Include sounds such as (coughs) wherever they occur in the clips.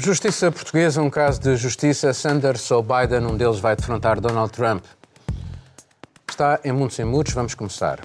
Justiça portuguesa, um caso de justiça. Sanders ou Biden, um deles vai defrontar Donald Trump. Está em muitos em muitos, vamos começar.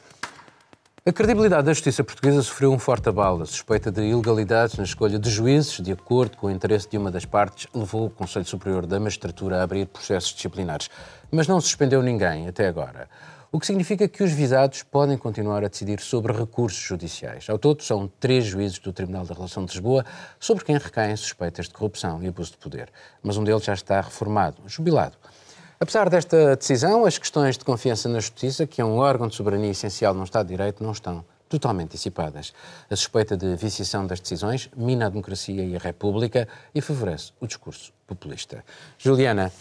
A credibilidade da justiça portuguesa sofreu um forte abalo. A suspeita de ilegalidades na escolha de juízes, de acordo com o interesse de uma das partes, levou o Conselho Superior da Magistratura a abrir processos disciplinares. Mas não suspendeu ninguém até agora. O que significa que os visados podem continuar a decidir sobre recursos judiciais. Ao todo, são três juízes do Tribunal da Relação de Lisboa sobre quem recaem suspeitas de corrupção e abuso de poder. Mas um deles já está reformado, jubilado. Apesar desta decisão, as questões de confiança na Justiça, que é um órgão de soberania essencial no Estado de Direito, não estão totalmente dissipadas. A suspeita de viciação das decisões mina a democracia e a República e favorece o discurso populista. Juliana,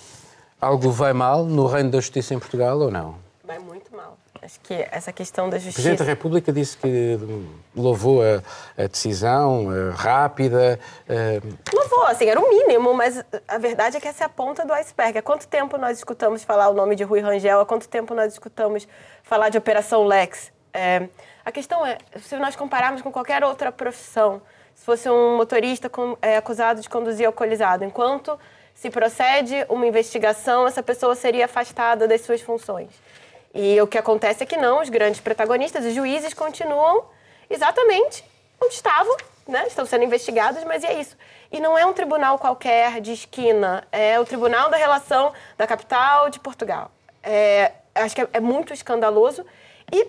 algo vai mal no reino da Justiça em Portugal ou não? Vai muito mal. Acho que essa questão da justiça. O Presidente da República disse que louvou a, a decisão a rápida. A... Louvou, assim, era o mínimo, mas a verdade é que essa é a ponta do iceberg. Há quanto tempo nós escutamos falar o nome de Rui Rangel? Há quanto tempo nós escutamos falar de Operação Lex? É... a questão é, se nós compararmos com qualquer outra profissão, se fosse um motorista com, é, acusado de conduzir alcoolizado, enquanto se procede uma investigação, essa pessoa seria afastada das suas funções. E o que acontece é que não, os grandes protagonistas, os juízes, continuam exatamente onde estavam, né? estão sendo investigados, mas é isso. E não é um tribunal qualquer de esquina, é o Tribunal da Relação da capital de Portugal. É, acho que é, é, muito escandaloso. E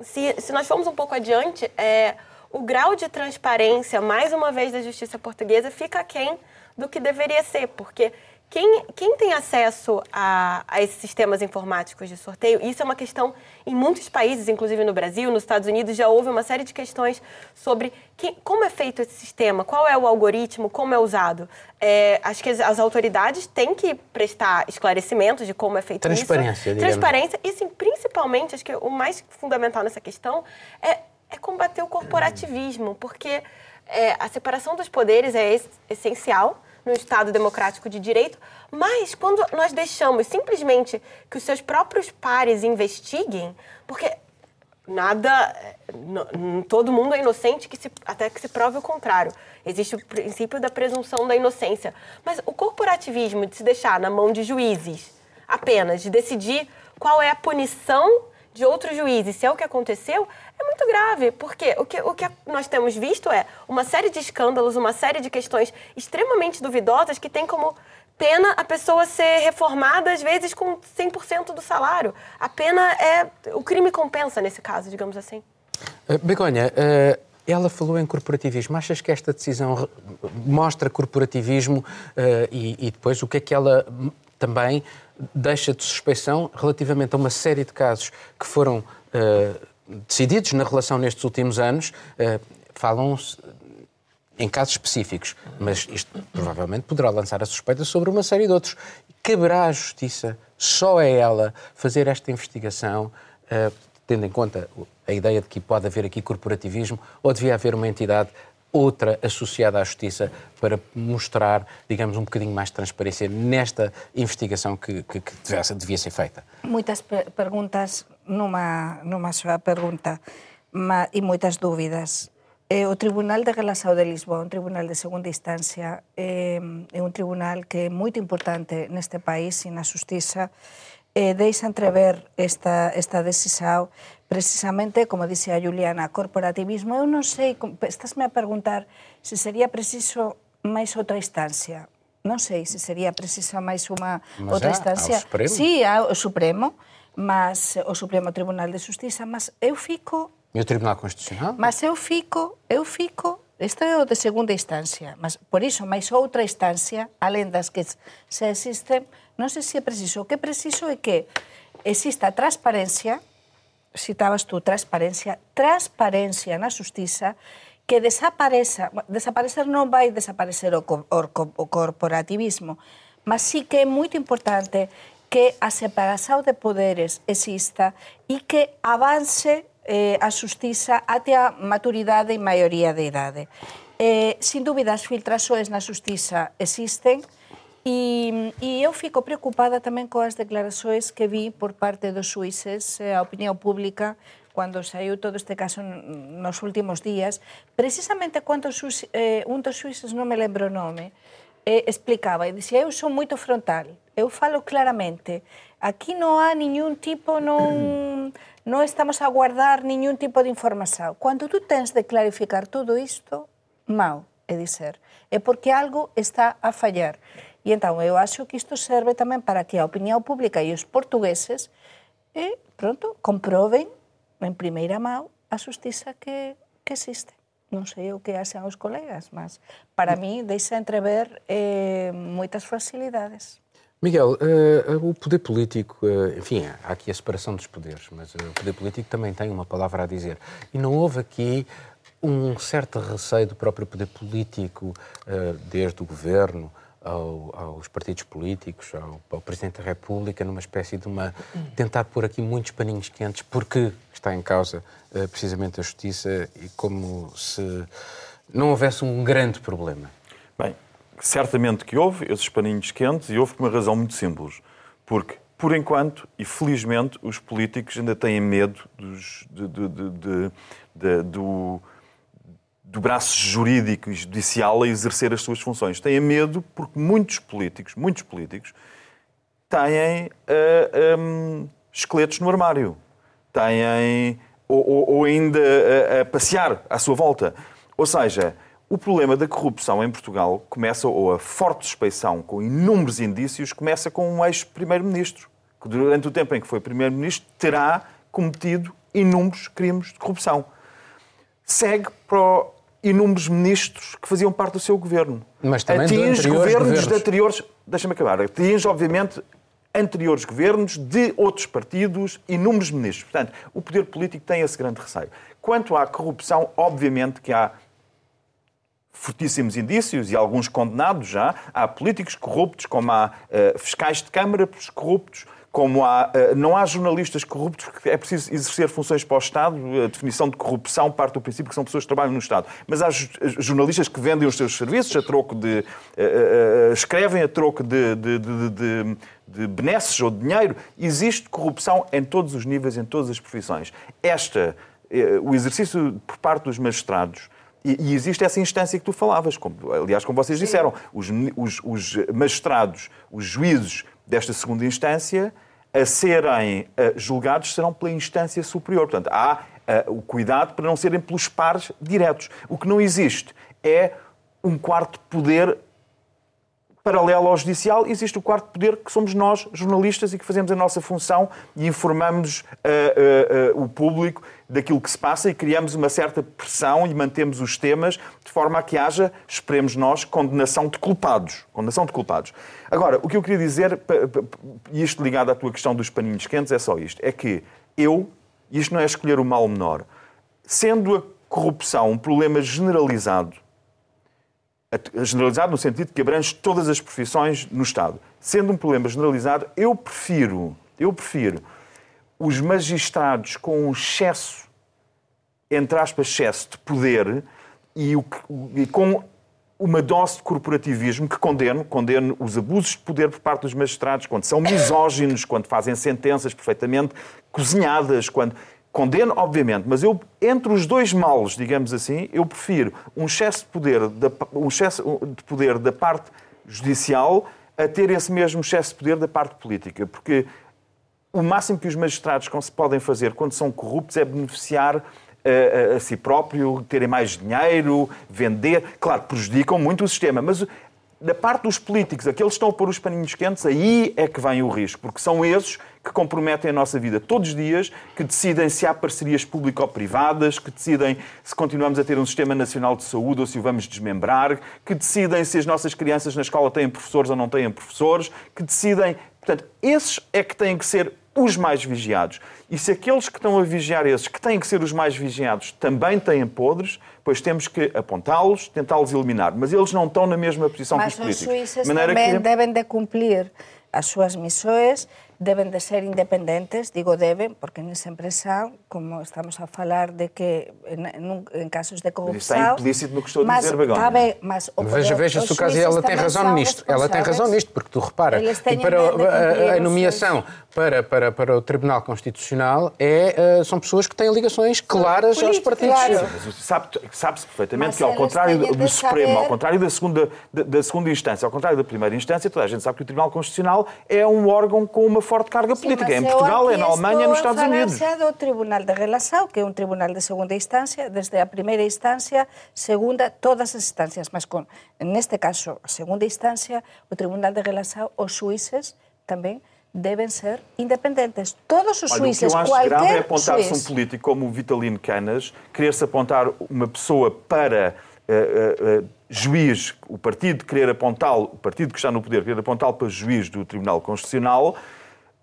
se, se nós formos um pouco adiante, é, o grau de transparência, mais uma vez, da justiça portuguesa fica aquém do que deveria ser, porque quem, quem tem acesso a, a, esses sistemas informáticos de sorteio, isso é uma questão em muitos países, inclusive no Brasil, nos Estados Unidos, já houve uma série de questões sobre quem, como é feito esse sistema, qual é o algoritmo, como é usado. É, acho que as, as, autoridades têm que prestar esclarecimentos de como é feito Transparência, isso. Transparência. Transparência. E, sim, principalmente, acho que o mais fundamental nessa questão é, é combater o corporativismo, porque é, a separação dos poderes é essencial no Estado democrático de direito, mas quando nós deixamos simplesmente que os seus próprios pares investiguem, porque nada, todo mundo é inocente que se, até que se prove o contrário. Existe o princípio da presunção da inocência, mas o corporativismo de se deixar na mão de juízes apenas de decidir qual é a punição de outros juízes, se é o que aconteceu, é muito grave, porque o que, o que nós temos visto é uma série de escândalos, uma série de questões extremamente duvidosas que tem como pena a pessoa ser reformada, às vezes, com 100% do salário. A pena é. O crime compensa nesse caso, digamos assim. Uh, Begonha, uh, ela falou em corporativismo. Achas que esta decisão mostra corporativismo uh, e, e, depois o que é que ela também deixa de suspeição relativamente a uma série de casos que foram uh, decididos na relação nestes últimos anos, uh, falam em casos específicos, mas isto provavelmente poderá lançar a suspeita sobre uma série de outros. Caberá à Justiça, só a ela, fazer esta investigação, uh, tendo em conta a ideia de que pode haver aqui corporativismo, ou devia haver uma entidade outra associada à justiça para mostrar, digamos, um bocadinho mais de transparência nesta investigação que, que, que devia ser feita? Muitas perguntas numa, numa só pergunta ma, e muitas dúvidas. Eh, o Tribunal de Relação de Lisboa, un tribunal de segunda instancia, eh, é un tribunal que é moito importante neste país e na justiça eh, deixa entrever esta, esta decisão precisamente, como dice a Juliana, corporativismo. Eu non sei, estásme a preguntar se sería preciso máis outra instancia. Non sei se sería precisa máis unha mas outra instancia. Ao Supremo. Sí, ao Supremo, mas o Supremo Tribunal de Justiza, mas eu fico... E o Tribunal Constitucional? Mas eu fico, eu fico Isto é o de segunda instancia, mas por iso máis outra instancia, alén das que se existen, non sei se é preciso. O que é preciso é que exista transparencia, citabas tú, transparencia, transparencia na justiza que desapareza, desaparecer non vai desaparecer o, o, o corporativismo, mas sí que é moito importante que a separación de poderes exista e que avance eh, a justiza até a maturidade e maioría de idade. Eh, sin dúbida, as filtraxoes na justiza existen, E, e eu fico preocupada tamén coas declaraxoes que vi por parte dos suíces, eh, a opinión pública, cando saiu todo este caso nos últimos días, precisamente cando eh, un dos suíces, non me lembro o nome, eh, explicaba e dicía, eu son moito frontal, eu falo claramente, aquí non há ningún tipo, non, (clears throat) non estamos a guardar ningún tipo de información. Cando tú tens de clarificar todo isto, mau, é dizer, é porque algo está a fallar. E entón, eu acho que isto serve tamén para que a opinión pública e os portugueses e, pronto, comproben en primeira mão a justiza que, que existe non sei o que hacen os colegas, mas para mí deixa entrever eh, moitas facilidades. Miguel, uh, o poder político, uh, enfim, há aqui a separação dos poderes, mas uh, o poder político também tem uma palavra a dizer. E não houve aqui um certo receio do próprio poder político, desde o governo ao, aos partidos políticos, ao, ao, Presidente da República, numa espécie de uma. tentar pôr aqui muitos paninhos quentes, porque está em causa uh, precisamente a justiça e como se não houvesse um grande problema. Bem, certamente que houve esses paninhos quentes e houve por uma razão muito simples. Porque, por enquanto, e felizmente, os políticos ainda têm medo dos, de, de, de, do do braço jurídico e judicial a exercer as suas funções. Têm medo porque muitos políticos, muitos políticos, têm uh, eh, um, esqueletos no armário, têm ou, ou, ou ainda a, a, passear à sua volta. Ou seja, o problema da corrupção em Portugal começa, ou a forte suspeição com inúmeros indícios, começa com um ex-primeiro-ministro, que durante o tempo em que foi primeiro-ministro terá cometido inúmeros crimes de corrupção. Segue para o inúmeros ministros que faziam parte do seu governo. Mas também atinge governos, governos de anteriores. Deixa-me acabar. Atinge, obviamente, anteriores governos de outros partidos, inúmeros ministros. Portanto, o poder político tem esse grande receio. Quanto à corrupção, obviamente que há fortíssimos indícios e alguns condenados já. Há políticos corruptos, como há uh, fiscais de Câmara corruptos, como há, eh, não há jornalistas corruptos, porque é preciso exercer funções para o Estado. A definição de corrupção parte do princípio que são pessoas que trabalham no Estado. Mas há jornalistas que vendem os seus serviços a troco de. Escrevem a troco de, de, de, de de benesses ou de dinheiro, existe corrupção em todos os níveis, em todas as profissões. Esta, o exercício por parte dos magistrados, e, existe essa instância que tu falavas, como, aliás, como vocês disseram, os, os, os magistrados, os juízes desta segunda instância a serem uh, julgados serão pela instância superior. Portanto, há uh, o cuidado para não serem pelos pares diretos. O que não existe é um quarto poder paralelo ao judicial, existe o quarto poder que somos nós, jornalistas, e que fazemos a nossa função e informamos uh, uh, uh, o público daquilo que se passa e criamos uma certa pressão e mantemos os temas de forma a que haja, esperemos nós, condenação de culpados. Condenação de culpados. Agora, o que eu queria dizer, e isto ligado à tua questão dos paninhos quentes, é só isto. É que eu, e isto não é escolher o mal menor, sendo a corrupção um problema generalizado generalizado no sentido que abrange todas as profissões no Estado. Sendo um problema generalizado, eu prefiro, eu prefiro os magistrados com um excesso, entre aspas, excesso de poder e, o, e com uma dose de corporativismo que condeno, condeno os abusos de poder por parte dos magistrados, quando são misóginos, quando fazem sentenças perfeitamente cozinhadas, quando Condeno, obviamente, mas eu, entre os dois males, digamos assim, eu prefiro um excesso de poder da, um excesso de poder da parte judicial a ter esse mesmo excesso de poder da parte política. Porque o máximo que os magistrados podem fazer quando são corruptos é beneficiar a, a, si próprio, terem mais dinheiro, vender. Claro, prejudicam muito o sistema, mas da parte dos políticos, aqueles que estão a pôr os paninhos quentes, aí é que vem o risco, porque são esses que comprometem a nossa vida todos os dias, que decidem se há parcerias público-privadas, que decidem se continuamos a ter um sistema nacional de saúde ou se o vamos desmembrar, que decidem se as nossas crianças na escola têm professores ou não têm professores, que decidem. Portanto, esses é que têm que ser os mais vigiados. E se aqueles que estão a vigiar esses, que têm que ser os mais vigiados, também têm podres, pois temos que apontá-los, tentá-los eliminar. Mas eles não estão na mesma posição Mas que os políticos. Mas os suíços também que... devem de cumprir as suas missões deben de ser independentes, digo deben, porque nesa empresa, como estamos a falar de que en casos de corrupção... Está implícito no que estou a mas, dizer, Begonha. Tá bem, mas o Veja, poder- veja os se o caso e juízes ela tem razão são nisto. Ela tem razão nisto, porque tu repara, e para a, a os nomeação para, para, para o Tribunal Constitucional é, eh, são pessoas que têm ligações claras aos políticos, partidos. claro. Mas sabe- Sabe-se perfeitamente Mas que, ao contrário do, do Supremo, ao contrário da segunda, da, da segunda instância, ao contrário da primeira instância, toda a gente sabe que o Tribunal Constitucional é um órgão com uma forte carga Sim, política. É em Portugal, é na Alemanha, é nos Estados Unidos. do Tribunal de Relação, que é un tribunal de segunda instancia, desde a primeira instancia, segunda, todas as instancias, mas con, neste caso, a segunda instancia, o Tribunal de Relação, os xuíces tamén deben ser independentes. Todos os Olha, o que xuíces, eu acho grave é qualquer apontar-se um político como o Vitalino Canas, querer-se apontar uma pessoa para eh, eh, juiz, o partido querer apontá-lo, o partido que está no poder querer apontá-lo para juiz do Tribunal Constitucional,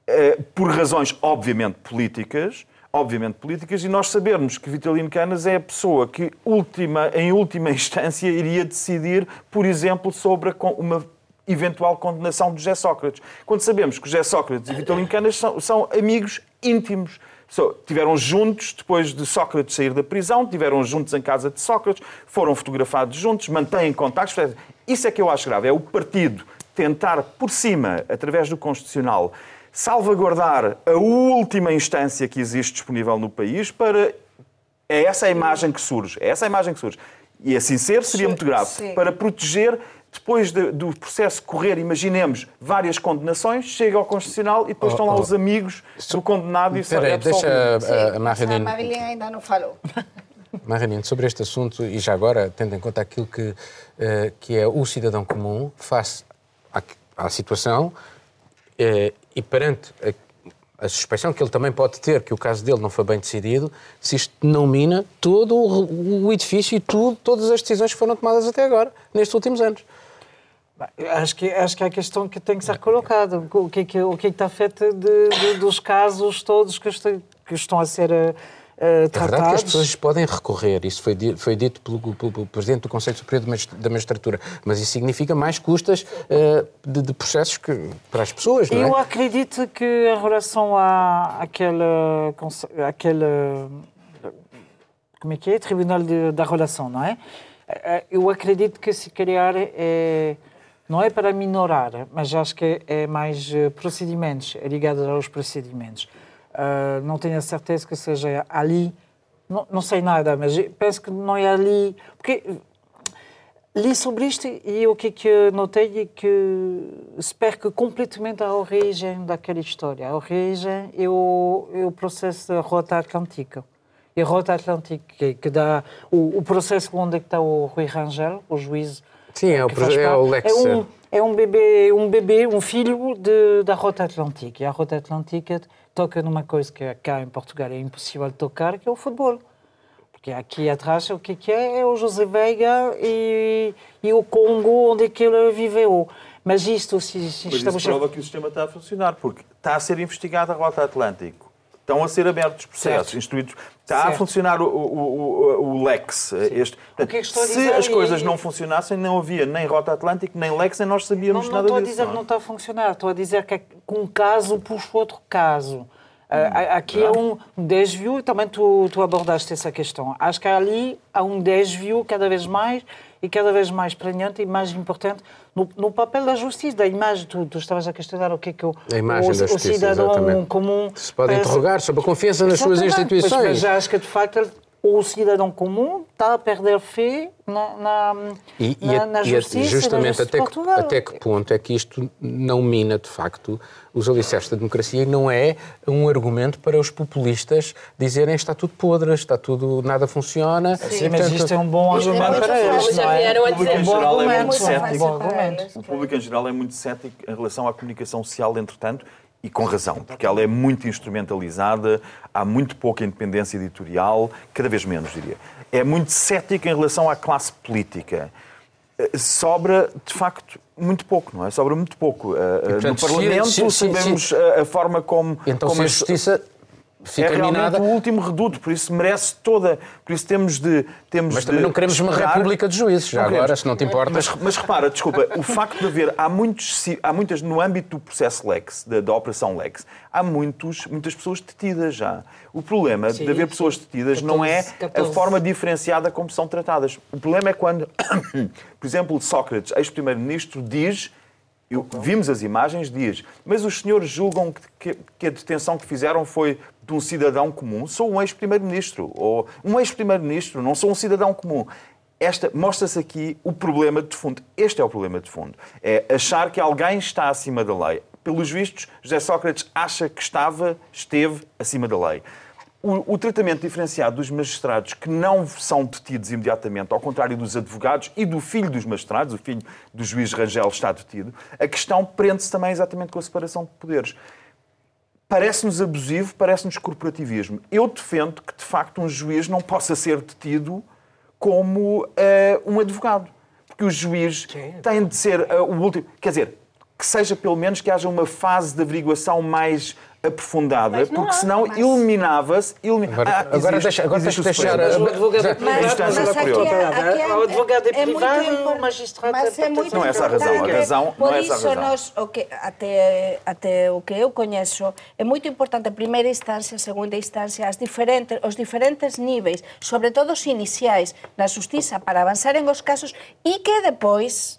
eh, por razões obviamente políticas, obviamente políticas, e nós sabermos que Vitalino Canas é a pessoa que última, em última (laughs) instância iria decidir, por exemplo, sobre uma eventual condenação de José Sócrates. Quando sabemos que José Sócrates e Vitalino Canas são, são amigos íntimos. So, tiveram juntos depois de Sócrates sair da prisão, tiveram juntos em casa de Sócrates, foram fotografados juntos, mantêm contactos. Isso é que eu acho grave. É o partido tentar, por cima, através do Constitucional, salvaguardar a última instância que existe disponível no país para. É essa a imagem que surge. É essa a imagem que surge. E assim ser seria muito grave. Para proteger, depois de- do processo correr, imaginemos, várias condenações, chega ao Constitucional e depois estão lá oh. os amigos do condenado e Espera aí, é deixa absolvido. a, a A Marilene, ainda não falou. (laughs) Marilene, sobre este assunto, e já agora, tendo em conta aquilo que, eh, que é o cidadão comum, face à, à situação eh, e perante a, a suspeição que ele também pode ter que o caso dele não foi bem decidido, se isto não mina todo o, o edifício e tudo, todas as decisões que foram tomadas até agora, nestes últimos anos. Acho que, acho que é a questão que tem que ser colocada. O que é que, o que, é que está feito de- de- dos casos todos que, este- que estão a ser eh, eh, É verdade que as tratados? pessoas podem recorrer, isso foi, di- foi dito pelo, pelo- pelo Presidente do Conselho Superior da Magistratura, mas isso significa mais custas eh, de, de processos que, para as pessoas, não é? Eu acredito que em relação à, àquela. Como é que é? Tribunal de, da Relação, não é? Eh, Eu acredito que se calhar é. Não é para minorar, mas acho que é mais eh, procedimentos, é ligado aos procedimentos. Ah, não tenho a certeza que seja ali. Não, não sei nada, mas penso que não é ali. Porque Li sobre isto e o que é que notei é que se perca completamente a origem daquela história. A origem é o, é o processo da Rota Atlântica. E a Rota Atlântica que, que dá o, o processo onde é está o Rui Rangel, o juiz. Sim, é o é o Lex, É um, é um bebê, um bebê, um filho de, da Rota Atlântica. E a Rota Atlântica toca numa coisa que cá em Portugal é impossível tocar, que é o futebol. Porque aqui atrás o que que é? É o José Veiga e, e o Congo onde é que ele viveu. Mas isto, se, se Mas estamos isso prova que o sistema está a funcionar, porque está a ser investigada a Rota Atlântico. Estão a ser abertos processos, Certo. instruídos. Está a Certo. funcionar o, o, o, o Lex. Este. Que é que a se as coisas não funcionassem, não havia nem Rota Atlântico, nem Lex, nem nós Não, sabíamos não nada estou a disso. dizer que não não é? está a funcionar, estou a dizer que é que um caso puxa outro caso. Ah, Hum, aqui é um desvio, também tu, tu abordaste essa questão. Acho que ali há um desvio cada vez mais e cada vez mais pregnante e mais importante no, no papel da justiça, da imagem. Tu, tu estavas a questionar o que é que o, o, da o justiça, cidadão exatamente. comum... Se pode pensa- interrogar sobre a confiança nas suas Exatamente, pois, instituições. Mas acho que, de facto, o cidadão comum está a perder fé na, na, E, na, na e a- justiça e na justamente justiça até que, até que ponto é que isto não mina, de facto, os alicerces da democracia e não é um argumento para os populistas dizerem está tudo podre, está tudo, nada funciona. Sim, mas isto é um bom é argumento para eles, já não é? vieram a O público dizer. em geral é muito argumento, cético. O público em geral é muito cético em relação à comunicação social, entretanto, e com razão, porque ela é muito instrumentalizada, há muito pouca independência editorial, cada vez menos, diria. É muito cética em relação à classe política. Eh, Sobra, de facto, muito pouco, não é? Sobra muito pouco. Eh, eh, portanto, no se- Parlamento se- se- sabemos a, a forma como... Então, como se a justiça fica é realmente minada. o último reduto, por isso merece toda. Por isso temos de. Temos Mas também de não queremos uma esperar- república de juízes, já Não agora, queremos. se não te importas. Mas, mas repara, desculpa, o facto de haver. Há, muitos, há muitas. No âmbito do processo Lex, da, da Operação Lex, há muitos, muitas pessoas detidas já. O problema Sim, de haver sim. pessoas detidas não é 14, 14. a forma diferenciada como são tratadas. O problema é quando, (coughs) por exemplo, Sócrates, ex-primeiro-ministro, diz. Eu- vimos as imagens, diz, mas os senhores julgam que, que- que a detenção que fizeram foi de um cidadão comum? Sou um ex-primeiro-ministro, ou um ex-primeiro-ministro, não sou um cidadão comum. Esta mostra-se aqui o problema de fundo. Este é o problema de fundo. É achar que alguém está acima da lei. Pelos vistos, José Sócrates acha que estava, esteve acima da lei. O, o tratamento diferenciado dos magistrados que não são detidos imediatamente, ao contrário dos advogados e do filho dos magistrados, o filho do juiz Rangel está detido, a questão prende-se também exatamente com a separação de poderes. Parece-nos abusivo, parece-nos corporativismo. Eu defendo que, de facto, um juiz não possa ser detido como eh, um advogado. Porque o juiz tem de ser eh, o último. Quer dizer, que seja pelo menos que haja uma fase de averiguação mais aprofundada, não porque senão mas- eliminava-se. Ilumi... Agora- Ah, agora existe- deixa- agora existe deixar-. Mas o advogado é Mas mas aqui é- é- O advogado é é muito privado, impor- o magistrado mas é é muito Não é essa a razão, a razão não Por é essa a isso, razão. nós, o que, até, até o que eu coñezo, é muito importante a primeira instancia, a segunda instancia, as diferentes, os diferentes níveis, sobre todo os iniciais na justiza para avanzar en os casos e que depois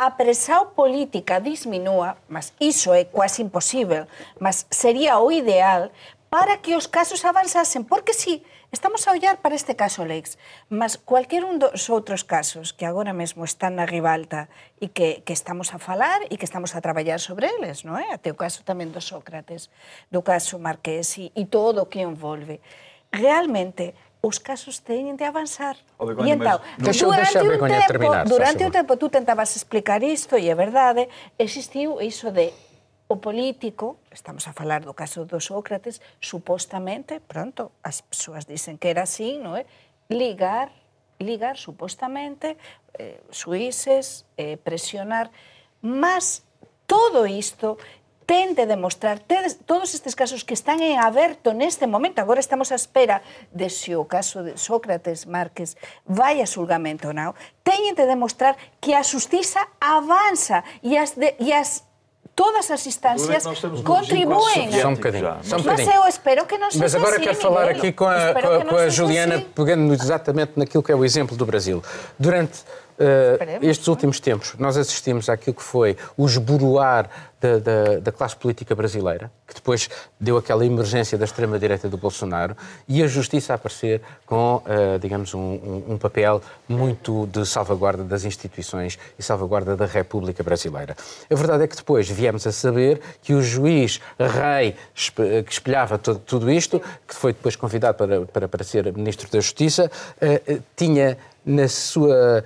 a presión política disminúa, mas iso é quase imposible, mas sería o ideal para que os casos avanzasen, porque si, sí, estamos a ollar para este caso Lex, mas cualquier un dos outros casos que agora mesmo están na ribalta e que, que estamos a falar e que estamos a traballar sobre eles, non é? Até o caso tamén do Sócrates, do caso Marqués e, e todo o que envolve. Realmente, os casos teñen de avanzar. E entao, no, durante, un tempo, terminar, durante un tempo, tú tentabas explicar isto, e é verdade, existiu iso de o político, estamos a falar do caso do Sócrates, supostamente, pronto, as persoas dicen que era así, non é? Ligar, ligar supostamente, eh, suíces, eh, presionar, mas todo isto ten de demostrar, tedes, todos estes casos que están en aberto neste momento, agora estamos á espera de se o caso de Sócrates Márquez vai a xulgamento ou non, teñen de demostrar que a justiza avanza e as, de, e as todas as um regime quase Só um bocadinho. Um Mas eu espero que não seja Mas agora assim, quero falar Miguel. aqui com a, com a- não com a Juliana, assim. pegando exatamente naquilo que é o exemplo do Brasil. Durante Esperemos, estes últimos tempos, nós assistimos àquilo que foi o esboroar da, da, da classe política brasileira, que depois deu aquela emergência da extrema-direita do Bolsonaro, e a justiça a aparecer com, eh, digamos, um, um- papel muito de salvaguarda das instituições e salvaguarda da República Brasileira. A verdade é que depois viemos a saber que o juiz rei que espelhava todo- tudo isto, que foi depois convidado para, para, para ser Ministro da Justiça, eh, tinha na sua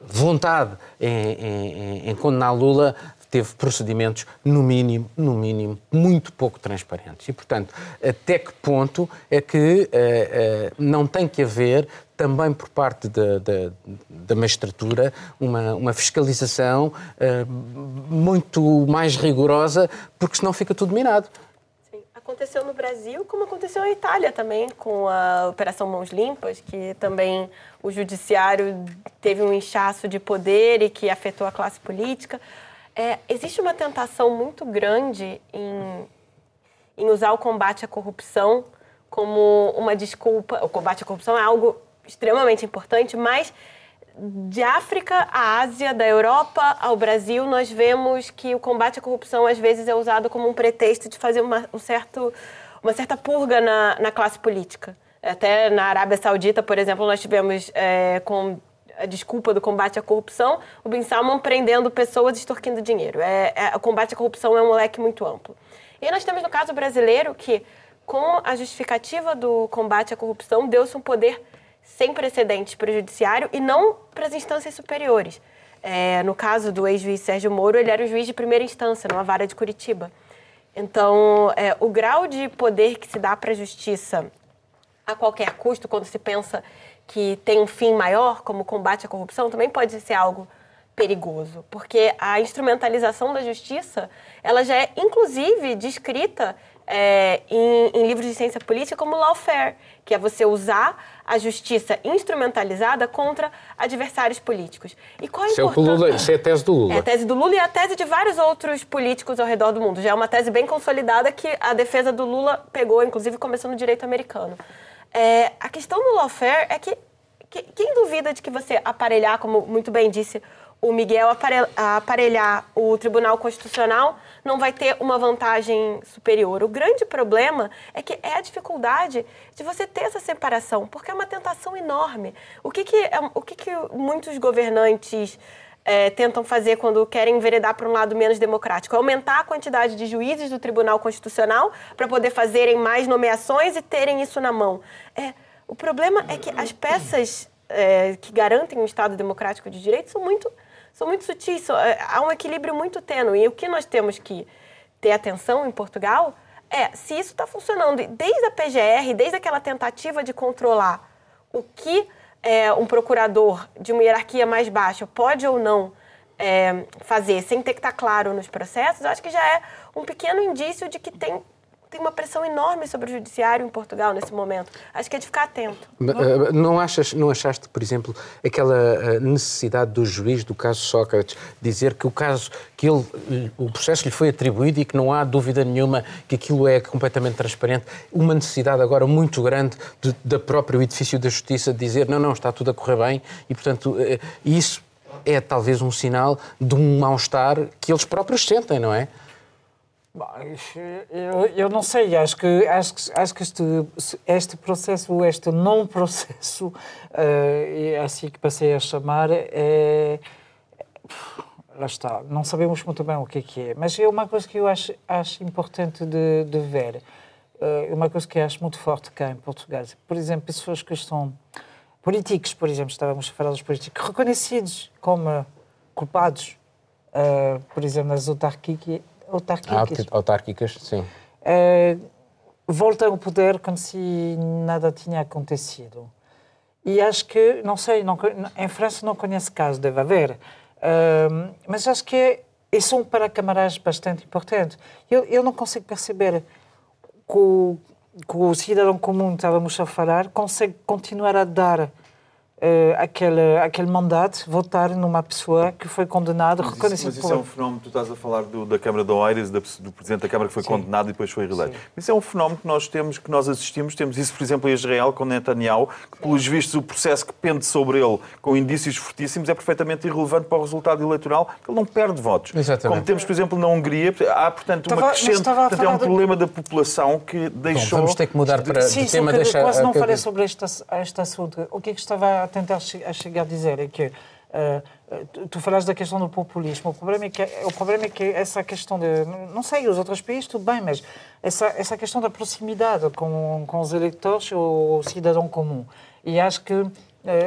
vontade em, em- em condenar Lula teve procedimentos, no mínimo, no mínimo, muito pouco transparentes. E, portanto, até que ponto é que eh, eh, não tem que haver também por parte da, da, da magistratura uma, uma fiscalização eh, muito mais rigorosa, porque senão fica tudo minado. Aconteceu no Brasil, como aconteceu na Itália também, com a Operação Mãos Limpas, que também o judiciário teve um inchaço de poder e que afetou a classe política. É, existe uma tentação muito grande em, em usar o combate à corrupção como uma desculpa. O combate à corrupção é algo extremamente importante, mas de África à Ásia, da Europa ao Brasil, nós vemos que o combate à corrupção às vezes é usado como um pretexto de fazer uma, um certo, uma certa purga na, na classe política. Até na Arábia Saudita, por exemplo, nós tivemos é, com a desculpa do combate à corrupção, o Bin Salman prendendo pessoas extorquindo dinheiro. É, é, o combate à corrupção é um leque muito amplo. E nós temos no caso brasileiro que, com a justificativa do combate à corrupção, deu-se um poder sem precedentes para o judiciário e não para as instâncias superiores. É, no caso do ex-juiz Sérgio Moro, ele era o juiz de primeira instância, numa vara de Curitiba. Então, é, o grau de poder que se dá para a justiça a qualquer custo, quando se pensa que tem um fim maior, como combate à corrupção, também pode ser algo perigoso, porque a instrumentalização da justiça, ela já é inclusive descrita é, em, em, livros de ciência política como lawfare, que é você usar a justiça instrumentalizada contra adversários políticos. E qual é o Lula, isso é a tese do Lula. É a tese do Lula e a tese de vários outros políticos ao redor do mundo. Já é uma tese bem consolidada que a defesa do Lula pegou, inclusive começou no direito americano. É, a questão do lawfare é que, que quem duvida de que você aparelhar, como muito bem disse o Miguel aparelhar o Tribunal Constitucional não vai ter uma vantagem superior. O grande problema é que é a dificuldade de você ter essa separação, porque é uma tentação enorme. O que, que, é, o que, que muitos governantes é, tentam fazer quando querem enveredar para um lado menos democrático? Aumentar a quantidade de juízes do Tribunal Constitucional para poder fazerem mais nomeações e terem isso na mão. É, o problema é que as peças é, que garantem um Estado democrático de direito são muito são muito sutis, são, é, há um equilíbrio muito tênue. E o que nós temos que ter atenção em Portugal é se isso está funcionando desde a PGR, desde aquela tentativa de controlar o que é, um procurador de uma hierarquia mais baixa pode ou não é, fazer, sem ter que estar tá claro nos processos, acho que já é um pequeno indício de que tem tem uma pressão enorme sobre o judiciário em Portugal nesse momento. Acho que é de ficar atento. Eh, não, achas, não achaste, por exemplo, aquela eh, necessidade do juiz do caso Sócrates dizer que o caso, que ele, o processo lhe foi atribuído e que não há dúvida nenhuma que aquilo é completamente transparente? Uma necessidade agora muito grande de, da próprio edifício da justiça de dizer não, não, está tudo a correr bem e, portanto, eh, isso é talvez um sinal de um mal-estar que eles próprios sentem, não é? Eu, eu não sei, acho que, acho que, acho que este, este processo, este não processo, uh, é assim que passei a chamar, é. Lá está, não sabemos muito bem o que é que é, mas é uma coisa que eu acho, acho importante de, de ver, é uma coisa que acho muito forte cá em Portugal. Por exemplo, pessoas que estão. políticos, por exemplo, estávamos a falar dos políticos, reconhecidos como culpados, uh, por exemplo, nas autarquias autárquicas. Autárquicas, sim. Uh, voltam ao poder como se nada tinha acontecido. E acho que, não sei, não, em França não conheço caso, deve haver, uh, mas acho que é, é um para camaradas bastante importante. Eu, eu não consigo perceber que o, que o cidadão comum, estávamos a falar, consegue continuar a dar uh, aquele, aquele mandato, votar numa pessoa que foi condenada, reconhecida Mas isso por... é um fenómeno, tu estás a falar do, da Câmara de Oeiras, do, do Presidente da Câmara que foi Sim. condenado e depois foi reeleito. Isso é um fenómeno que nós temos, que nós assistimos, temos isso, por exemplo, em Israel, com Netanyahu, que, pelos vistos, o processo que pende sobre ele, com indícios fortíssimos, é perfeitamente irrelevante para o resultado eleitoral, porque ele não perde votos. Exatamente. Como temos, por exemplo, na Hungria, há, portanto, uma estava, crescente... Portanto, é um de... problema da população que deixou... Bom, vamos ter que mudar para sim, de tema. Sim, deixa... quase não falei sobre este, este assunto. O que é que estava a tentar chegar cheguei a dizer é que uh, tu, falaste da questão do populismo. O problema é que, o problema é que essa questão de. Não sei, os outros países, tudo bem, mas essa, essa questão da proximidade com, com os eleitores ou o cidadão comum. E acho que uh,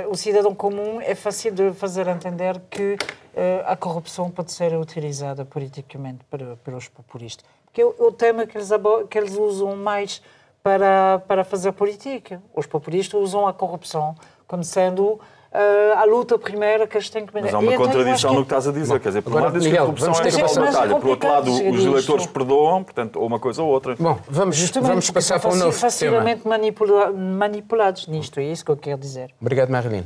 o cidadão comum é fácil de fazer entender que uh, a corrupção pode ser utilizada politicamente para, pelos populistas. Porque é o, o tema que eles, que eles usam mais para, para fazer política. Os populistas usam a corrupção como sendo uh, a luta primeira que eles têm que... Mas há uma contradição que... no que estás a dizer. Bom, Quer dizer, por um lado diz que a corrupção é essa batalha, por outro lado os eleitores perdoam, portanto, ou uma coisa ou outra. Bom, vamos, vamos passar para um novo facilmente manipula manipulados nisto, é isso que eu quero dizer. Obrigado, Marilene.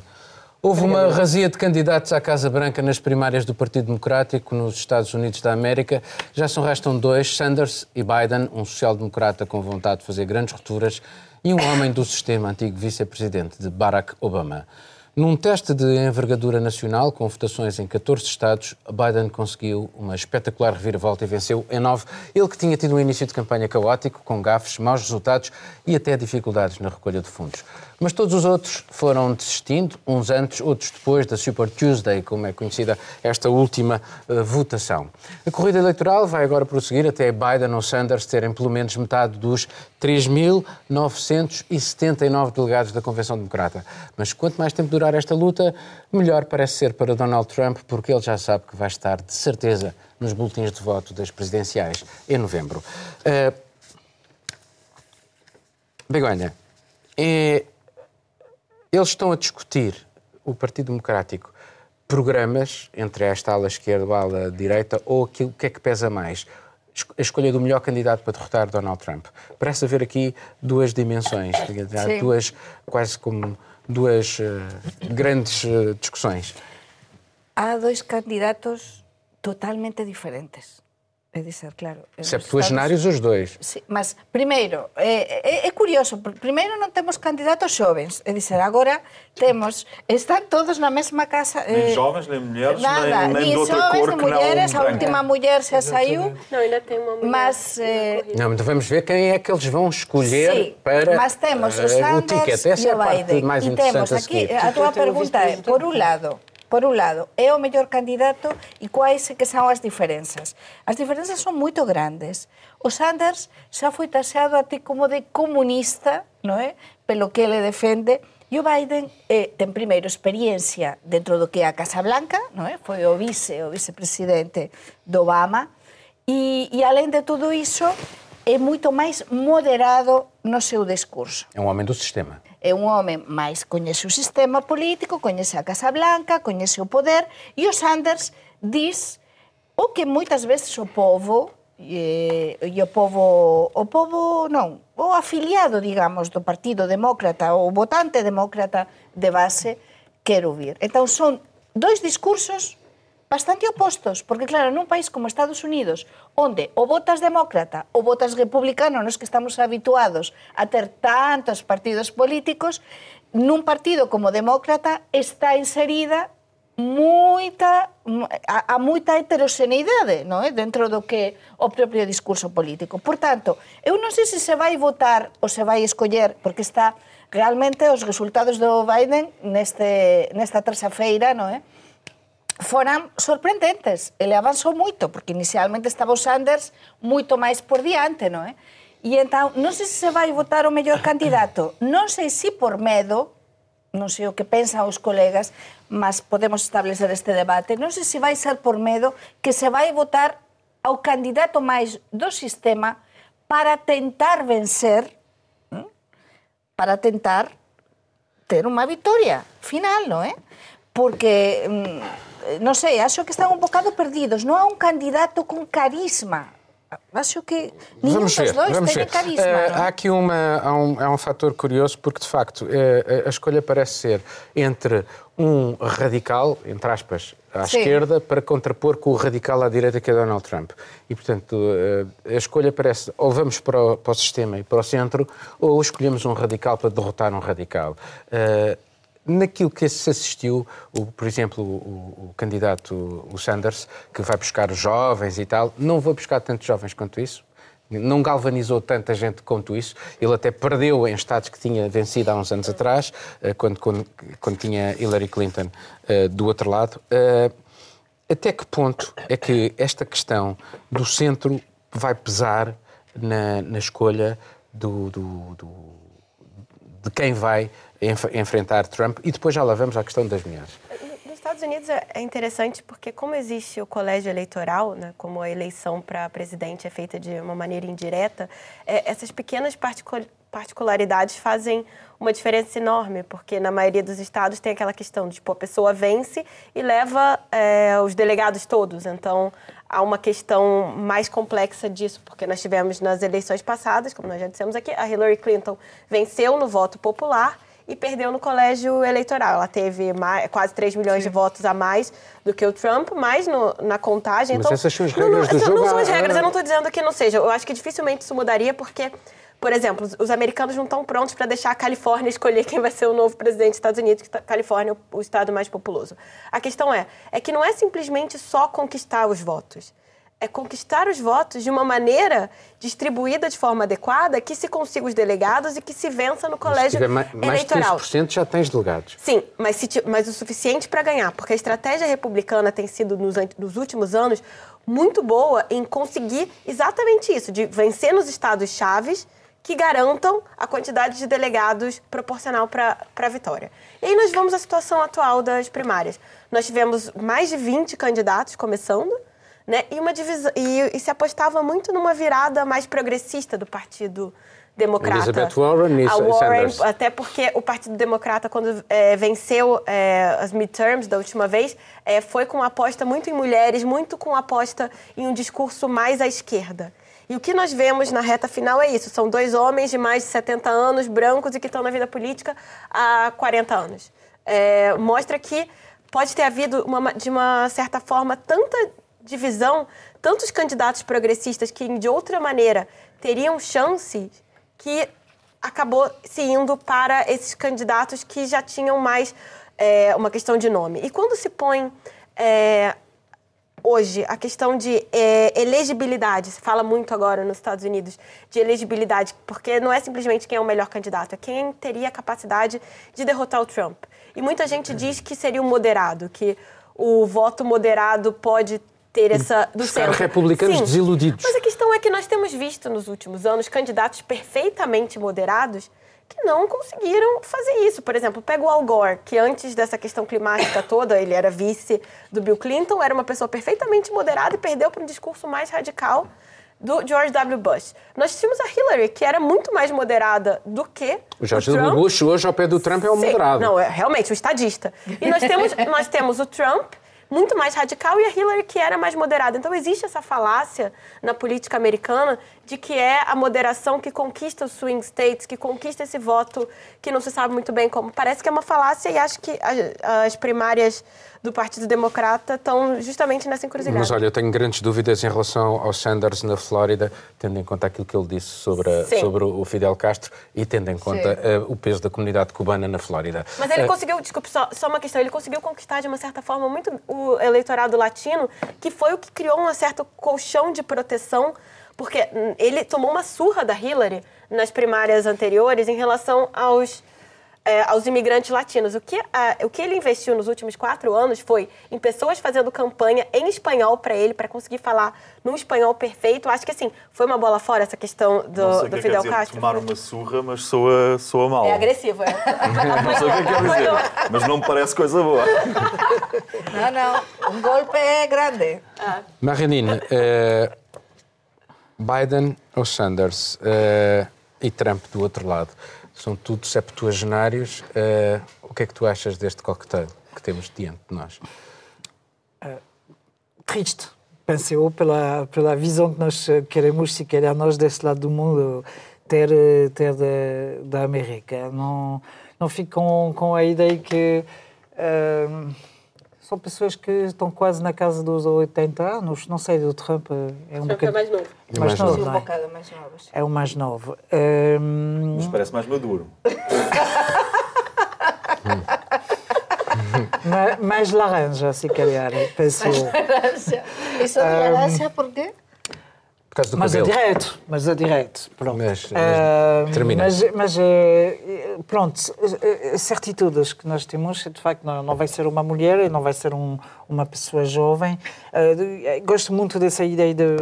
Houve uma razia de candidatos à Casa Branca nas primárias do Partido Democrático nos Estados Unidos da América. Já são restam dois, Sanders e Biden, um social-democrata com vontade de fazer grandes rupturas e um homem do sistema, antigo vice-presidente de Barack Obama. Num teste de envergadura nacional, com votações em 14 estados, Biden conseguiu uma espetacular reviravolta e venceu em 9. Ele que tinha tido um início de campanha caótico, com gafes, maus resultados e até dificuldades na recolha de fundos. Mas todos os outros foram desistindo, uns antes, outros depois da Super Tuesday, como é conhecida esta última uh, votação. A corrida eleitoral vai agora prosseguir até Biden ou Sanders terem pelo menos metade dos 3.979 delegados da Convenção Democrata. Mas quanto mais tempo durar esta luta, melhor parece ser para Donald Trump, porque ele já sabe que vai estar de certeza nos boletins de voto das presidenciais em novembro. Uh, Begonha, é eles estão a discutir, o Partido Democrático, programas entre esta ala esquerda e a ala direita ou o que é que pesa mais? A escolha do melhor candidato para derrotar Donald Trump. Parece haver aqui duas dimensões, duas, quase como duas uh, grandes uh, discussões. Há dois candidatos totalmente diferentes. É dizer, claro. Septuagenários os dois. Sí, mas, primeiro, é, é, é curioso, primeiro non temos candidatos xovens, é dizer, agora temos, están todos na mesma casa. Nem eh, jovens, nem mulheres, nada, nem, nem de outra jovens, cor nem que mulheres, não a última mulher já saiu. Não, ainda tem uma mulher. Mas, eh, Não, então vamos ver quem é que eles vão escolher Sim, para mas temos uh, o Sanders o ticket. Essa e é a parte mais e interessante temos a aquí, seguir. a tua pergunta é, por un lado, por un lado, é o mellor candidato e quais é que son as diferenzas? As diferenzas son moito grandes. O Sanders xa foi taxado a ti como de comunista, non é? Pelo que ele defende, E o Biden eh, ten primeiro experiencia dentro do que é a Casa Blanca, non é? foi o vice, o vicepresidente do Obama, e, e além de tudo iso, é moito máis moderado no seu discurso. É um homem do sistema. é un home máis coñece o sistema político, coñece a Casa Blanca, coñece o poder, e o Sanders diz o que moitas veces o povo e, e o povo o povo non, o afiliado, digamos, do Partido Demócrata, o votante demócrata de base quer ouvir. Entón son dois discursos bastante opostos, porque claro, nun país como Estados Unidos, onde o votas demócrata, o votas republicano, nos que estamos habituados a ter tantos partidos políticos, nun partido como demócrata está inserida moita a, a moita heteroxeneidade, non é? Dentro do que o propio discurso político. Por tanto, eu non sei se se vai votar ou se vai escoller, porque está realmente os resultados do Biden neste nesta terça feira, non é? foran sorprendentes. Ele avanzou moito, porque inicialmente estaba o Sanders moito máis por diante, non é? Eh? E entón, non sei se se vai votar o mellor candidato. Non sei se por medo, non sei o que pensan os colegas, mas podemos establecer este debate. Non sei se vai ser por medo que se vai votar ao candidato máis do sistema para tentar vencer, para tentar ter unha vitoria final, non é? Eh? Porque mm, non sei, acho que están un bocado perdidos. Non há un candidato con carisma Acho que nenhum vamos ver, dos dois vamos tem ver. carisma. Uh, há aqui uma, há um, há um fator curioso, porque de facto uh, a escolha parece ser entre um radical, entre aspas, à Sim. esquerda, para contrapor com o radical à direita, que é Donald Trump. E portanto uh, a escolha parece ou vamos para o, para o sistema e para o centro, ou escolhemos um radical para derrotar um radical. Naquilo que se assistiu, o, por exemplo, o, o, candidato, o Sanders, que vai buscar jovens e tal, não vai buscar tantos jovens quanto isso. Não galvanizou tanta gente quanto isso. Ele até perdeu em estados que tinha vencido há uns anos atrás, eh, quando, quando, quando tinha Hillary Clinton uh, do outro lado. Uh, até que ponto é que esta questão do centro vai pesar na, na escolha do, do, do, de quem vai enf enfrentar Trump e depois já lá vamos à questão das mulheres. Nos Estados Unidos é interessante porque como existe o colégio eleitoral, né, como a eleição para presidente é feita de uma maneira indireta, é, essas pequenas particularidades fazem uma diferença enorme, porque na maioria dos estados tem aquela questão de tipo, a pessoa vence e leva é, os delegados todos. Então, há uma questão mais complexa disso, porque nós tivemos nas eleições passadas, como nós já dissemos aqui, a Hillary Clinton venceu no voto popular e perdeu no colégio eleitoral. Ela teve mais, quase 3 milhões Sim. de votos a mais do que o Trump, mas no, na contagem... Mas então, essas são as regras não, não, do jogo. Não são as regras, eu não estou dizendo que não seja. Eu acho que dificilmente isso mudaria, porque... Por exemplo, os americanos não estão prontos para deixar a Califórnia (laughs) escolher quem vai ser o novo presidente dos Estados Unidos, que a Califórnia é o estado mais populoso. A questão é, é que não é simplesmente só conquistar os votos. É conquistar os votos de uma maneira distribuída de forma adequada, que se consiga os delegados e que se vença no colégio se tiver mais, eleitoral. Mais de 15% já tens delegados. Sim, mas, se, mas o suficiente para ganhar, porque a estratégia republicana tem sido, nos, nos últimos anos, muito boa em conseguir exatamente isso, de vencer nos estados chaves que garantam a quantidade de delegados proporcional para a vitória. E aí nós vamos à situação atual das primárias. Nós tivemos mais de 20 candidatos começando, né? E uma divisão e, e se apostava muito numa virada mais progressista do Partido Democrata. Elizabeth Warren e a Warren, Sanders. até porque o Partido Democrata, quando é, venceu é, as midterms da última vez, é, foi com aposta muito em mulheres, muito com aposta em um discurso mais à esquerda. E o que nós vemos na reta final é isso: são dois homens de mais de 70 anos, brancos e que estão na vida política há 40 anos. É, mostra que pode ter havido, uma, de uma certa forma, tanta divisão, tantos candidatos progressistas que, de outra maneira, teriam chances, que acabou se indo para esses candidatos que já tinham mais é, uma questão de nome. E quando se põe é, hoje a questão de é, elegibilidade, se fala muito agora nos Estados Unidos de elegibilidade, porque não é simplesmente quem é o melhor candidato, é quem teria a capacidade de derrotar o Trump. E muita gente diz que seria o moderado, que o voto moderado pode ter essa do centro. republicanos Sim, desiludidos. Mas a questão é que nós temos visto nos últimos anos candidatos perfeitamente moderados que não conseguiram fazer isso. Por exemplo, pega o Al Gore, que antes dessa questão climática (coughs) toda, ele era vice do Bill Clinton, era uma pessoa perfeitamente moderada e perdeu para um discurso mais radical do George W. Bush. Nós tínhamos a Hillary, que era muito mais moderada do que O George o W. Bush hoje ao pé do Trump é o Sim, moderado. Não, é realmente o estadista. E nós temos, nós temos o Trump, muito mais radical, e a Hillary, que era mais moderada. Então, existe essa falácia na política americana de que é a moderação que conquista os swing states, que conquista esse voto que não se sabe muito bem como. Parece que é uma falácia e acho que as primárias do Partido Democrata estão justamente nessa encruzilhada. Mas olha, eu tenho grandes dúvidas em relação ao Sanders na Flórida, tendo em conta aquilo que ele disse sobre, a- sobre o Fidel Castro e tendo em conta eh, o peso da comunidade cubana na Flórida. Mas ele Eh, conseguiu, desculpe, só, só uma questão, ele conseguiu conquistar de uma certa forma muito o eleitorado latino, que foi o que criou um certo colchão de proteção, porque hum, ele tomou uma surra da Hillary nas primárias anteriores em relação aos, eh, aos imigrantes latinos. O que, a- o que ele investiu nos últimos quatro anos foi em pessoas fazendo campanha em espanhol para ele, para conseguir falar num espanhol perfeito. Acho que, assim, foi uma bola fora essa questão Não do, sei o do que é que quer Fidel dizer Castro. tomar uma surra, mas soa, soa mal. É agressivo, é. (laughs) Não sei o que é que quer dizer, mas não me parece coisa boa. Não, não. Um golpe é grande. Eh, Biden ou Sanders eh, e Trump do outro lado, são tudo septuagenários. eh, o que é que tu achas deste cocktail que temos diante de nós? triste, penso eu, pela, pela visão que nós queremos, se calhar, nós desse lado do mundo, ter, ter da, da América. Não, não fico com, com a ideia que eh, são pessoas que estão quase na casa dos 80 anos. Não sei, do Trump é um Trump é bocadinho mais novo. É mais mais novo. novo. Não é? mais. É o mais novo. Eh, Mas parece mais maduro. (laughs) ma- mais laranja, se calhar, penso eu. Isso de graça por quê? Causa do Mas é cabelo. direto, mas é direto. Pronto. Mas- mas Ah, termina. Mas, mas, eh, pronto, eh, eh, certitudes que nós temos, de facto, não, não vai ser uma mulher e não vai ser um, uma pessoa jovem. Eh, gosto muito dessa ideia de,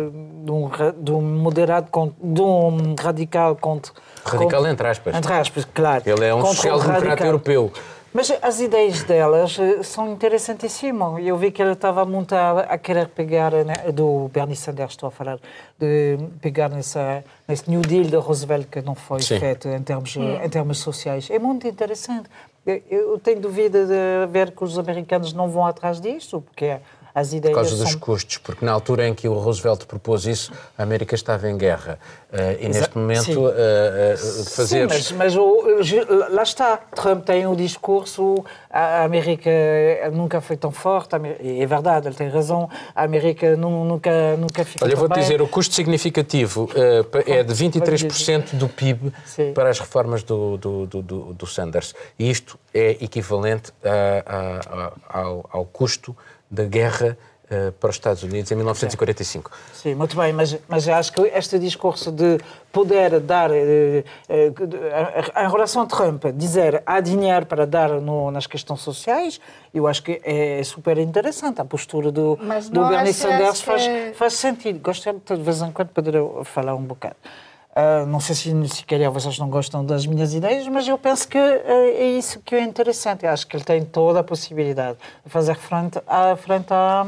de, um, de um moderado, de um radical contra. Radical contra- entre aspas. Entre aspas, claro. Ele é um social-democrata europeu. Mas as ideias delas eh, são interessantíssimas. Eu vi que ele estava muito a, a querer pegar, né, do Bernie Sanders, estou a falar, de pegar nessa, nesse New Deal de Roosevelt que não foi Sim. feito em termos, em termos sociais. É muito interessante. Eu, eu tenho dúvida de ver que os americanos não vão atrás disto, porque as Por ideias causa dos são... custos, porque na altura em que o Roosevelt propôs isso, a América estava em guerra. Eh, e neste momento, eh, eh, fazer. Sim, mas, mas o- lá está. Trump tem o discurso, a América nunca foi tão forte, é verdade, ele tem razão, a América nu- nunca, nunca ficou Olha, eu vou-te dizer, o custo significativo é de 23% do PIB Sim. para as reformas do, do, do, do- do Sanders. E isto é equivalente a- a- a- ao, ao custo da guerra eh, para os Estados Unidos em 1945. Sim, muito bem, mas, mas acho que este discurso de poder dar, eh, eh, em relação a Trump, dizer há dinheiro para dar no, nas questões sociais, eu acho que é super interessante. A postura do, do Bernie Sanders que- faz, faz sentido. Gostaria de, de vez em quando poder falar um bocado. Ah, não sei se, se calhar vocês não gostam das minhas ideias, mas eu penso que ah, é isso que é interessante. Eu acho que ele tem toda a possibilidade de fazer frente à, frente à,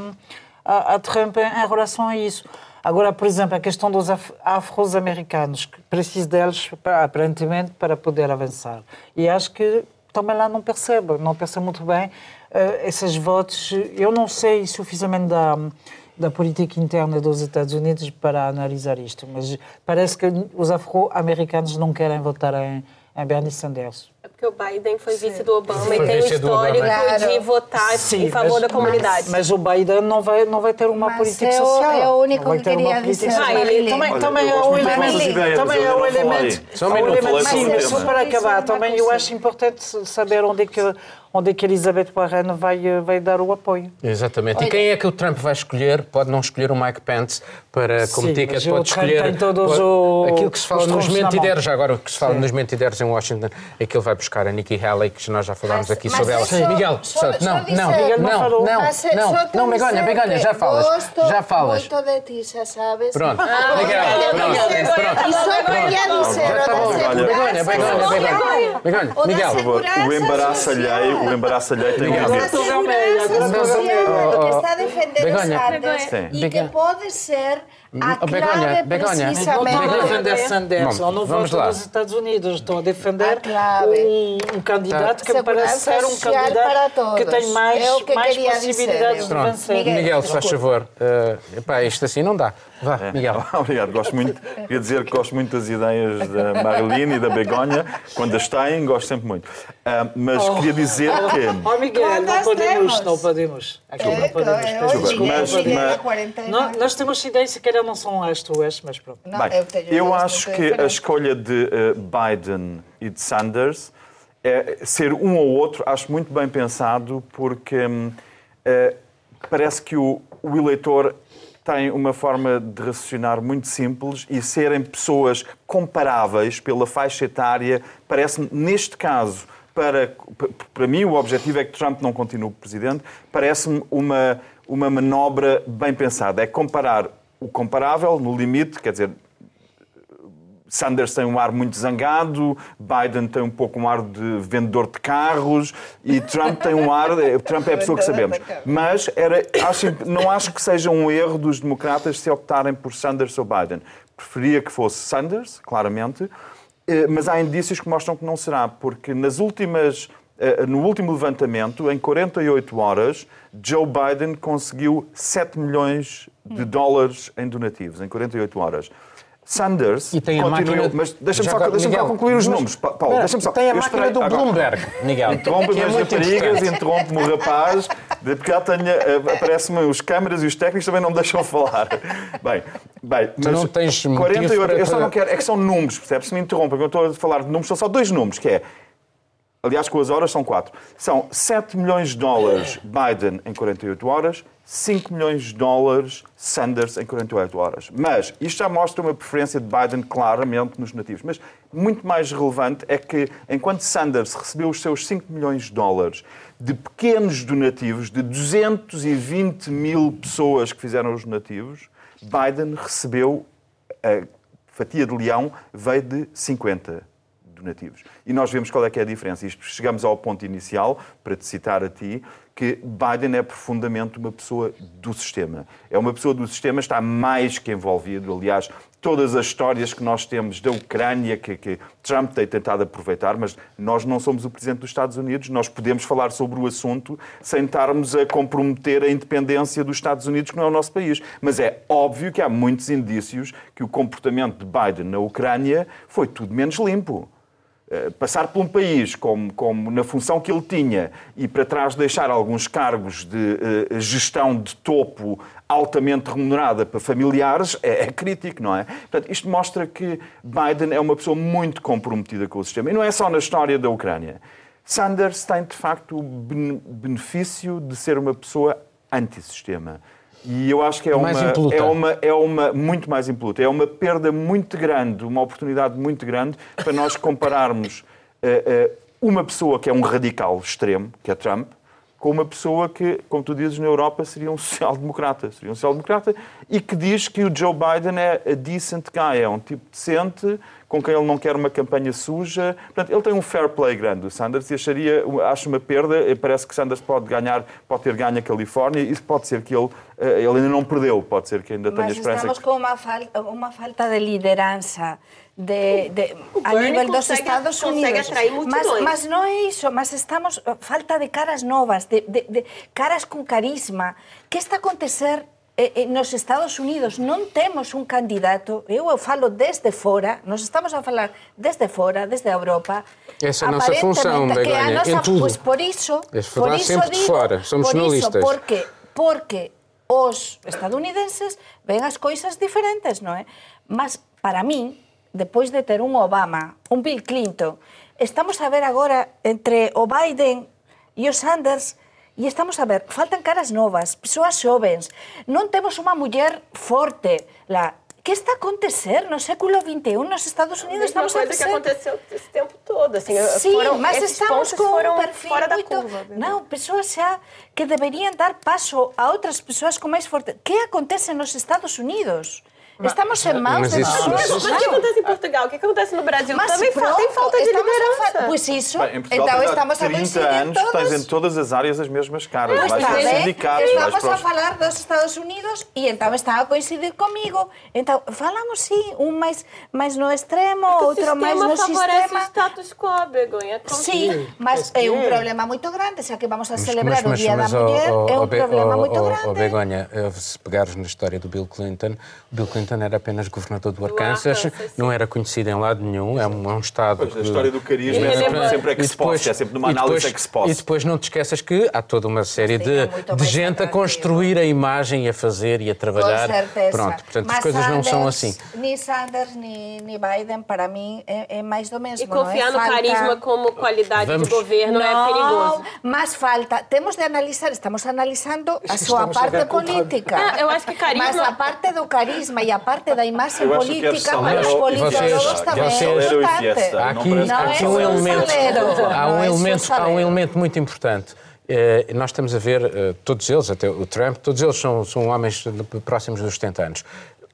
a, a Trump em, em relação a isso. Agora, por exemplo, a questão dos af- afro-americanos, que preciso deles, aparentemente, para poder avançar. E acho que também lá não percebo, não percebo muito bem eh, esses votos. Eu não sei suficientemente da, da política interna dos Estados Unidos para analisar isto, mas parece que os afro-americanos não querem votar em, em Bernie Sanders. É porque o Biden foi vice do Obama Foi e tem o histórico Claro. de votar em favor mas- da comunidade. Mas o Biden não vai, não vai ter uma Mas política é o- social. é o único que queria dizer. Ah, ele- também, Olha, também é o elemento. ideias, Também mas é o elemento. Só um é minuto, sim, só para acabar. é Também eu acho importante saber onde é que, onde é que Elizabeth Warren vai, eh, vai dar o apoio. Exatamente. E quem é que o Trump vai escolher? Pode não escolher o Mike Pence para como Sim, ticket, pode Trump escolher tem todos pode- o- aquilo que se fala os nos mentideros, já agora o que se fala Sim. nos mentideros em Washington é que ele vai buscar a Nikki Haley, que nós já falámos Mas- aqui mas sobre ela. Miguel, só- só- só não, não, Miguel não não, falou. não, Mas, eh, não, te não, Begonha, Begonha, já falas, já falas. muito de ti, já sabes. Pronto, Ah, Miguel, pronto, pronto. E só queria dizer Begonha, Begonha, Begonha, Miguel. Por favor, o embaraço alheio, o embaraço alheio tem um limite. segurança social que está a defender Begonha. e que pode ser a Oh, Begonha, clave Begonha. Não estou a defender Sanders, Bom, eu não vamos voto lá. nos Estados Unidos, estou a defender A clave. um, um candidato que me parece ser um candidato que tem mais, É que mais dizer, possibilidades eu. de vencer. Miguel. Miguel, se faz favor. eh, epá, isto assim não dá. Vá, Miguel. (laughs) Obrigado, gosto muito. Queria dizer que gosto muito das ideias da Marilene e da Begonha. Quando as têm, gosto sempre muito. Ah, mas queria dizer que. Oh, Miguel, não podemos, não podemos. Aqui É, não podemos. é, peço hoje desculpa. mas- mas- é 49. Não, nós temos ideias que não são as tuas, mas pronto. Não, Bem, eu tenho eu acho que a escolha de eh, Biden e de Sanders é ser um ou outro, acho muito bem pensado, porque eh, parece que o, o eleitor tem uma forma de raciocinar muito simples e serem pessoas comparáveis pela faixa etária, parece-me, neste caso, para, para mim, o objetivo é que Trump não continue presidente, parece-me uma, uma manobra bem pensada. É comparar o comparável, no limite, quer dizer, Sanders tem um ar muito zangado, Biden tem um pouco um ar de vendedor de carros e Trump tem um ar. Trump é a pessoa que sabemos. Mas era, acho, não acho que seja um erro dos democratas se optarem por Sanders ou Biden. Preferia que fosse Sanders, claramente, eh, mas há indícios que mostram que não será, porque nas últimas. eh, No último levantamento, em 48 horas, Joe Biden conseguiu 7 milhões de dólares em donativos, em 48 horas. Sanders E tem a continua, máquina... mas deixa-me só, só Miguel, concluir os. Pa- Paulo, deixa-me só. Tem a máquina do agora- Bloomberg, Miguel. Interrompe-me que é as raparigas, interrompe-me o rapaz, porque já tenho, eh, aparecem-me os câmaras e os técnicos também não me deixam falar. Bem, bem mas não tens motivo 48, para- eu só não quero, é que são números, percebes? Se me interrompem, eu estou a falar de números, são só dois números, que é, aliás, com as horas são quatro. São 7 milhões de dólares Biden em 48 horas, 5 milhões de dólares Sanders em 48 horas. Mas isto já mostra uma preferência de Biden claramente nos nativos. Mas muito mais relevante é que, enquanto Sanders recebeu os seus 5 milhões de dólares de pequenos donativos, de 220 mil pessoas que fizeram os donativos, Biden recebeu a fatia de leão veio de 50 donativos. E nós vemos qual é que é a diferença. Isto, chegamos ao ponto inicial, para te citar a ti, que Biden é profundamente uma pessoa do sistema. É uma pessoa do sistema, está mais que envolvido. Aliás, todas as histórias que nós temos da Ucrânia, que, que Trump tem tentado aproveitar, mas nós não somos o Presidente dos Estados Unidos, nós podemos falar sobre o assunto sem estarmos a comprometer a independência dos Estados Unidos, que não é o nosso país. Mas é óbvio que há muitos indícios que o comportamento de Biden na Ucrânia foi tudo menos limpo. Eh, Passar por um país como, como na função que ele tinha e para trás deixar alguns cargos de eh, gestão de topo altamente remunerada para familiares é, é crítico, não é? Portanto, isto mostra que Biden é uma pessoa muito comprometida com o sistema. E não é só na história da Ucrânia. Sanders tem, de facto, o ben- benefício de ser uma pessoa antissistema. E eu acho que é uma, é uma é uma muito mais impoluta. É uma perda muito grande, uma oportunidade muito grande para nós compararmos (laughs) eh, eh, uma pessoa que é um radical extremo, que é Trump, com uma pessoa que, como tu dizes, na Europa seria um social-democrata. Seria um social-democrata e que diz que o Joe Biden é a decent guy, é um tipo decente com quem ele não quer uma campanha suja. Portanto, ele tem um fair play grande, o Sanders, e acharia, acho uma perda. Parece que Sanders pode ganhar, pode ter ganho a Califórnia, e pode ser que ele, eh, ele ainda não perdeu, pode ser que ainda tenha Mas esperança. estamos com uma, fal uma falta de liderança de, de, a nível dos Estados consegue Unidos. mas, mas não é isso, mas estamos falta de caras novas, de, de, de caras com carisma. O que está a acontecer Eh, eh, nos Estados Unidos non temos un candidato, eu falo desde fora, nos estamos a falar desde fora, desde a Europa, Esa nosa función, que a nosa, en tudo. Pois por iso, es por iso digo, fora, somos por iso, porque, porque os estadounidenses ven as coisas diferentes, non é? Mas para min, depois de ter un Obama, un Bill Clinton, estamos a ver agora entre o Biden e o Sanders E estamos a ver, faltan caras novas, persoas xovens, non temos unha muller forte, la que está a acontecer no século XXI nos Estados Unidos? Mesma estamos coisa a ser... que aconteceu esse tempo todo. Assim, Sim, foram, mas estamos com foram um perfil fora muito... da curva. Mesmo. Não, pessoas já que deveriam dar passo a outras pessoas com mais forte. Que acontece nos Estados Unidos? Estamos en maus mas de isso- nós. mas Mas o que acontece em Portugal? O que acontece no Brasil? Mas Também pronto, tem falta de estamos a liderança. fa- Pois isso, Bem, em Portugal então estamos a 30 coincidir anos, todos. tens em todas as áreas as mesmas caras. Mas vais está vais estamos para a falar dos Estados Unidos e então está a coincidir comigo. Então, falamos sim, um mais, mais no extremo, O outro mais sistema no favorece sistema. o status quo, Begonha. Sim, mas é um problema muito grande, já que vamos a celebrar o mas, Dia mas, da ó, Mulher, ó, é ó, um problema muito grande. Begonha, eh, se pegares na história do Bill Clinton, o Bill Clinton era apenas governador do Arkansas, Arkansas, sim. não era conhecido em lado nenhum, é um, é um estado... Pois, a que- história do carisma E é sempre, sempre ex post, é sempre numa análise depois- ex post. E depois não te esqueças que há toda uma série de, de mais gente a construir a imagem e a fazer e a trabalhar. Com certeza. Pronto, portanto as Mas coisas não são Sanders, assim. Nem Sanders, nem, nem Biden, para mim, é, é mais do mesmo. E confiar não no é? Falta- carisma como qualidade Vamos- de governo é perigoso. mas falta. Temos de analisar, estamos analisando a súa estamos a parte política. Ah, eu acho que carisma- Mas a parte do carisma e a parte da imagem política para os politólogos também é Salero e importante. Há aqui, é um elemento, há um é só elemento, há um elemento muito importante. Eh, nós estamos a ver, eh, todos eles, até o Trump, todos eles são, são homens de- próximos dos 70 anos.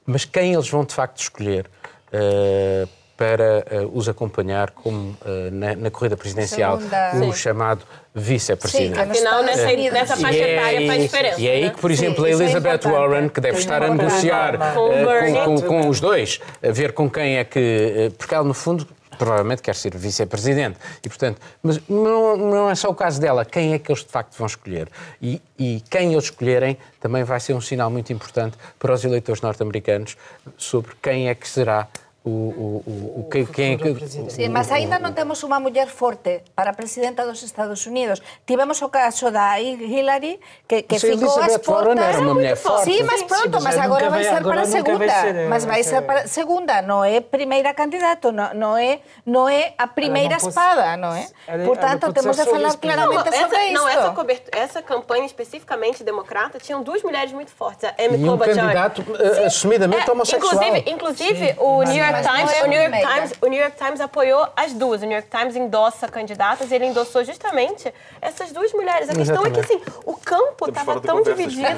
Mas quem eles vão de facto escolher eh, para eh, os acompanhar como eh, na, na corrida presidencial Segunda- o Sim. chamado vice-presidente? Afinal, nessa, nessa faixa E é etária faz aí- diferença. E é aí né? que, por exemplo, Sim, a é Elizabeth importante. Warren, que deve estar a uma negociar programa. Com com, com- os dois, a ver com quem é que. Porque ela, no fundo, provavelmente quer ser vice-presidente. E, portanto, mas não, não é só o caso dela, quem é que eles de facto vão escolher? E, e quem eles escolherem também vai ser um sinal muito importante para os eleitores norte-americanos sobre quem é que será o. o, o, o quem, quem é que, Sí, mas ainda non temos unha muller forte para presidenta dos Estados Unidos. Tivemos o caso da Hillary, que, que Mas a ficou Elizabeth Warren portas... era uma mulher forte. Sí, mas pronto, Sim, mas agora vai ser para a segunda. ser, eh, mas vai ser para a segunda, non é primeira candidato, non, é, non é a primeira pode- espada, non é? ela- ela Portanto, pode temos de falar claramente Não, sobre isto. não essa, cobertura, essa campanha especificamente democrata tinham duas mulheres muito fortes, a Amy E um Klobuchar. candidato eh, assumidamente homossexual. Inclusive, inclusive o, New York não Times, é o, New York. Times, o New York Times apoiou as duas. O New York Times endossa candidatas e ele endossou justamente essas duas mulheres. A questão é que assim, o campo estava tão dividido.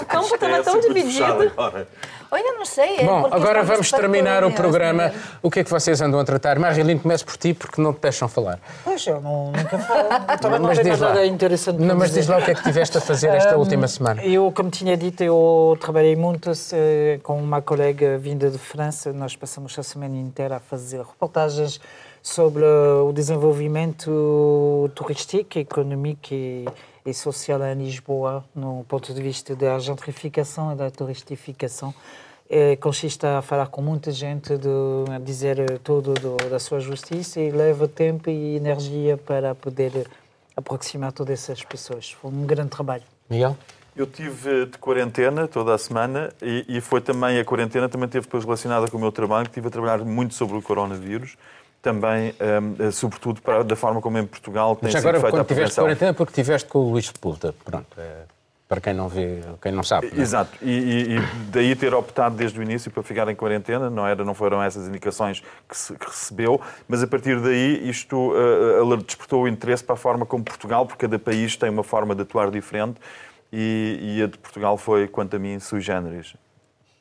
O campo estava tão dividido. Olha, não sei. é Bom, agora vamos terminar o programa. O que é que vocês andam a tratar? Marilyn, começo por ti, porque não te deixam falar. Pois, eu não, nunca falo. Eu também não Mas tenho diz lá. nada interessante Não, mas dizer. diz lá o que é que tiveste a fazer esta última semana. Eu, como tinha dito, eu trabalhei muito eh, com uma colega vinda de França. Nós passamos a semana inteira a fazer reportagens sobre o desenvolvimento turístico, económico e, e social em Lisboa, no ponto de vista da gentrificação e da turistificação. Eh, consiste a falar com muita gente, de, a dizer eh, tudo do, da sua justiça e leva tempo e energia para poder eh, aproximar todas essas pessoas. Foi um grande trabalho. Miguel? Eu tive de quarentena toda a semana e, e foi também a quarentena também teve depois relacionada com o meu trabalho, que estive a trabalhar muito sobre o coronavírus, também, hum, sobretudo, para, da forma como em Portugal tem sido agora, feita a quando tiveste prevenção. quarentena, porque tiveste com o Luís Sepulta. Pronto. é, para quem não vê, quem não sabe. não é? Exato, e, e- daí ter optado desde o início para ficar em quarentena, não, era, não foram essas indicações que, se- que recebeu, mas a partir daí isto uh, despertou o interesse para a forma como Portugal, porque cada país tem uma forma de atuar diferente, e, e a de Portugal foi, quanto a mim, sui generis.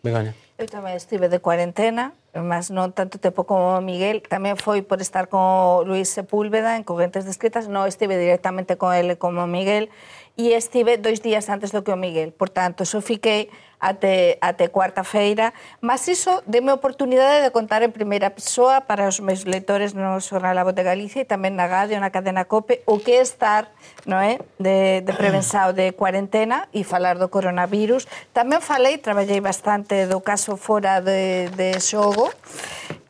Begonha. Eu tamén estive de cuarentena, mas non tanto tempo como Miguel. Tamén foi por estar con Luis Sepúlveda en Correntes Descritas. Non estive directamente con ele como Miguel. E estive dois días antes do que o Miguel. Por tanto, só fiquei até, até cuarta feira, mas iso deme oportunidade de contar en primeira persoa para os meus lectores no Xornal A Voz de Galicia e tamén na radio, na cadena COPE, o que é estar no é? De, de prevensao de cuarentena e falar do coronavirus. Tamén falei, traballei bastante do caso fora de, de xogo,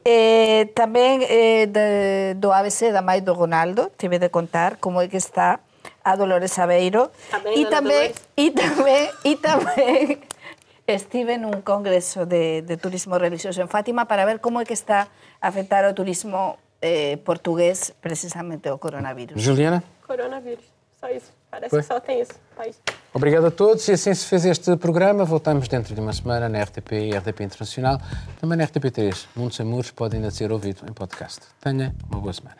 Eh, tamén eh, de, do ABC da Mai do Ronaldo, tive de contar como é que está a Dolores Aveiro. Tamén e tamén, e tamén, e tamén estive nun congreso de, de turismo religioso en Fátima para ver como é que está a afectar o turismo eh, portugués precisamente o coronavirus. Juliana? Coronavírus. Só isso. Parece Foi? que só tem isso. País. Obrigado a todos e assim se fez este programa. Voltamos dentro de uma semana na RTP e RTP Internacional. Também na RTP3. Mundo Sem Muros pode ainda ser ouvido em podcast. Tenha uma boa semana.